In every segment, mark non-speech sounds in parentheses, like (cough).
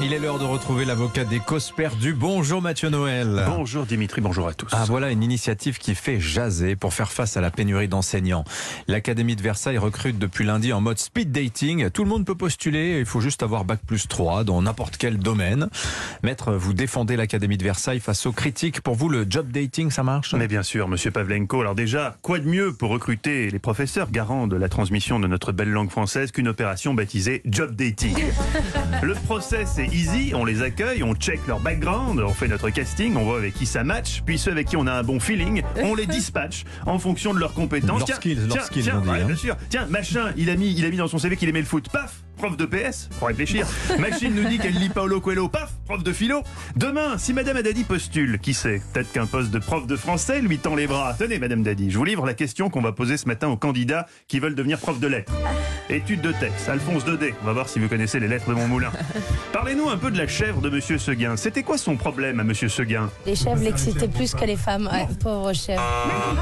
Il est l'heure de retrouver l'avocat des causes perdues. Bonjour Mathieu Noël. Bonjour Dimitri, bonjour à tous. Ah voilà une initiative qui fait jaser pour faire face à la pénurie d'enseignants. L'Académie de Versailles recrute depuis lundi en mode speed dating. Tout le monde peut postuler, il faut juste avoir bac plus 3 dans n'importe quel domaine. Maître, vous défendez l'Académie de Versailles face aux critiques. Pour vous, le job dating, ça marche? Mais bien sûr, monsieur Pavlenko. Alors déjà, quoi de mieux pour recruter les professeurs garants de la transmission de notre belle langue française qu'une opération baptisée job dating? (laughs) Le process est easy, on les accueille, on check leur background, on fait notre casting, on voit avec qui ça match, puis ceux avec qui on a un bon feeling, on les dispatch en fonction de leurs compétences. Leurs skills, leurs tiens, skills, tiens, on dit, ouais, hein. bien sûr. Tiens, machin, il a mis, il a mis dans son CV qu'il aimait le foot. Paf, prof de PS, faut réfléchir. Machine nous dit qu'elle lit Paolo Coelho. Paf, prof de philo. Demain, si Madame Adadi postule, qui sait Peut-être qu'un poste de prof de français lui tend les bras. Tenez, Madame Dadi, je vous livre la question qu'on va poser ce matin aux candidats qui veulent devenir prof de lettres. Étude de texte, Alphonse Daudet. On va voir si vous connaissez les lettres de mon moulin. Parlez-nous un peu de la chèvre de Monsieur Seguin. C'était quoi son problème à Monsieur Seguin? Les chèvres l'excitaient plus que les femmes. Ouais, pauvre chèvre.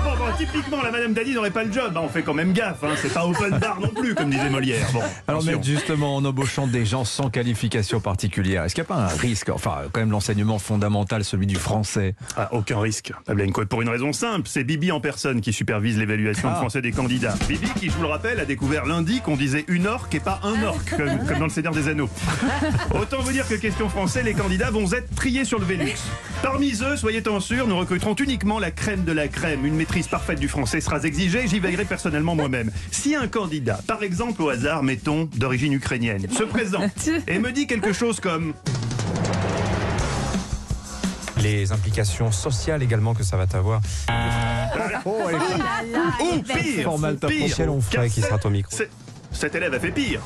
Bon, bon, typiquement, la Madame Dadi n'aurait pas le job. hein, on fait quand même gaffe. hein, C'est pas open bar non plus, comme disait Molière. Bon, Alors, attention. mais justement, en embauchant des gens sans qualification particulière, est-ce qu'il n'y a pas un risque Enfin, quand même, l'enseignement fondamental, celui du français? Ah, aucun risque, Pour une raison simple, c'est Bibi en personne qui supervise l'évaluation de Ah. français des candidats. Bibi, qui, je vous le rappelle, a découvert lundi qu'on disait une orque et pas un orque, comme, comme dans le Seigneur des Anneaux. (laughs) Autant vous dire que question français, les candidats vont être triés sur le Vélux. Parmi eux, soyez-en sûrs, nous recruterons uniquement la crème de la crème. Une maîtrise parfaite du français sera exigée, j'y veillerai personnellement moi-même. Si un candidat, par exemple au hasard, mettons, d'origine ukrainienne, se présente (laughs) et me dit quelque chose comme les implications sociales également que ça va avoir. Ou pire, Formal top pire, Michel Onfray car qui sera au micro. Cet élève a fait pire.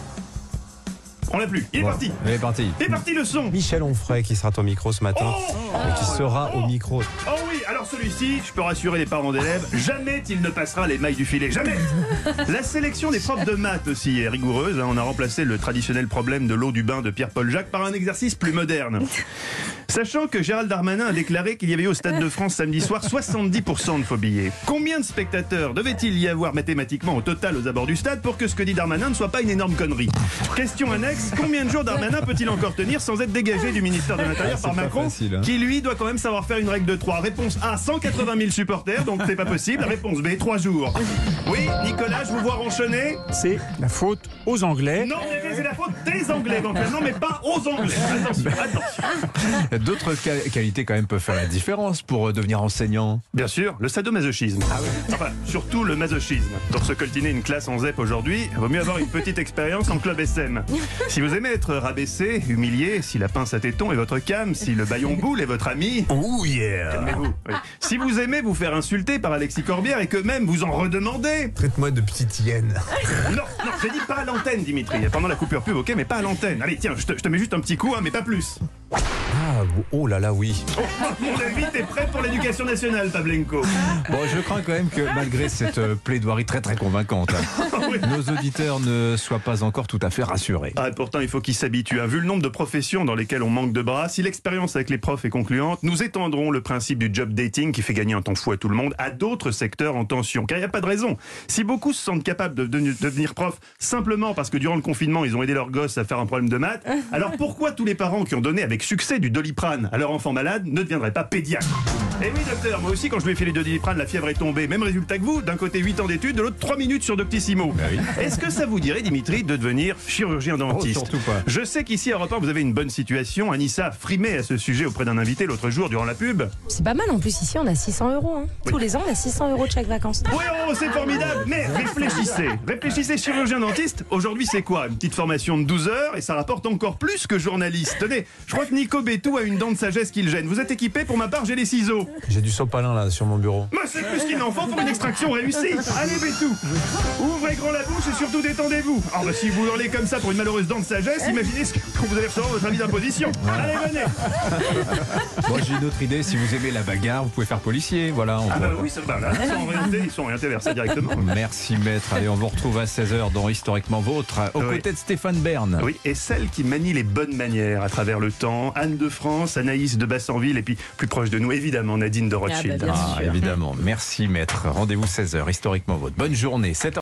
On l'a plus. Il est parti. Il est parti. Il est parti le son. Michel Onfray qui sera au micro ce matin Oh et qui sera au micro. Oh oui, alors celui-ci, je peux rassurer les parents d'élèves, jamais il ne passera les mailles du filet, jamais (laughs) La sélection des profs de maths aussi est rigoureuse, hein. on a remplacé le traditionnel problème de l'eau du bain de Pierre-Paul Jacques par un exercice plus moderne. Sachant que Gérald Darmanin a déclaré qu'il y avait eu au Stade de France samedi soir 70% de faux billets. Combien de spectateurs devait-il y avoir mathématiquement au total aux abords du stade pour que ce que dit Darmanin ne soit pas une énorme connerie? Question annexe, combien de jours Darmanin peut-il encore tenir sans être dégagé du ministère de l'Intérieur Ah, par Macron facile, hein. qui lui doit quand même savoir faire une règle de 3 Réponse A, 180 000 supporters, donc c'est pas possible. Réponse B, 3 jours. Oui, Nicolas, je vous vois ronchonner. C'est la faute aux Anglais. Non, mais c'est la faute des Anglais éventuellement, mais pas aux Anglais. Attention, attention. (laughs) D'autres qua- qualités, quand même, peuvent faire la différence pour euh, devenir enseignant. Bien sûr, le sadomasochisme. Enfin, surtout le masochisme. Pour se coltiner une classe en ZEP aujourd'hui, vaut mieux avoir une petite expérience en club SM. Si vous aimez être rabaissé, humilié, si la pince à téton est votre cam, si le baillon boule est votre ami. Oh yeah Calmez-vous. Oui. Si vous aimez vous faire insulter par Alexis Corbière et que même vous en redemandez. Traite-moi de petite hyène. Non, non, j'ai dit pas à l'antenne, Dimitri. Pendant la coupure pub, ok, mais pas à l'antenne. Allez, tiens, je te, je te mets juste un petit coup, hein, mais pas plus. Ah, oh là là, oui. Oh, mon avis, t'es prêt pour l'éducation nationale, Pavlenko. (laughs) Bon, je crains quand même que, malgré cette euh, plaidoirie très très convaincante, hein, (laughs) Oui. nos auditeurs ne soient pas encore tout à fait rassurés. Ah, pourtant, il faut qu'ils s'habituent. hein. Vu le nombre de professions dans lesquelles on manque de bras, si l'expérience avec les profs est concluante, nous étendrons le principe du job dating qui fait gagner un temps fou à tout le monde à d'autres secteurs en tension. Car il n'y a pas de raison. Si beaucoup se sentent capables de devenir prof simplement parce que durant le confinement, ils ont aidé leurs gosses à faire un problème de maths, (laughs) alors pourquoi tous les parents qui ont donné avec succès du doliprane à leur enfant malade ne deviendraient pas pédiatres Eh oui, docteur, moi aussi, quand je lui ai fait les doliprane, la fièvre est tombée. Même résultat que vous. D'un côté, 8 ans d'études, de l'autre, 3 minutes sur Doctissimo. Est-ce que ça vous dirait, Dimitri, de devenir chirurgien dentiste Oh, surtout pas. je sais qu'ici à Europe 1, vous avez une bonne situation. Anissa frimé à ce sujet auprès d'un invité l'autre jour durant la pub. C'est pas mal en plus ici, on a 600 euros. hein. Tous les ans, on a 600 euros de chaque vacances. Oui, oh, c'est formidable, mais réfléchissez. Réfléchissez, chirurgien dentiste. Aujourd'hui, c'est quoi Une petite formation de 12 heures et ça rapporte encore plus que journaliste. Tenez, je crois que Nico Bétou a une dent de sagesse qui le gêne. Vous êtes équipé Pour ma part, j'ai les ciseaux. J'ai du sopalin là sur mon bureau. Moi, c'est plus qu'une enfant pour une extraction réussie. Allez, Bétou. Ouvrez grand la bouche et surtout détendez-vous. Ah, bah, si vous hurlez comme ça pour une malheureuse dent de sagesse, imaginez ce que quand vous allez recevoir votre avis d'imposition. Allez, venez. Moi, j'ai une autre idée. Si vous aimez la bagarre, vous pouvez faire policier. Voilà. on Ah bah oui, ça va là. Ils sont orientés, ils sont orientés vers ça directement. Merci, maître. Allez, on vous retrouve à 16h dans Historiquement Vôtre, aux Oui. côtés de Stéphane Bern. Oui, et celle qui manie les bonnes manières à travers le temps, Anne de France, Anaïs de Bassanville, et puis plus proche de nous, évidemment, Nadine de Rothschild. Ah bah, bien Ah, évidemment. Merci, maître. Rendez-vous 16h, Historiquement Vôtre. Bonne journée. 7h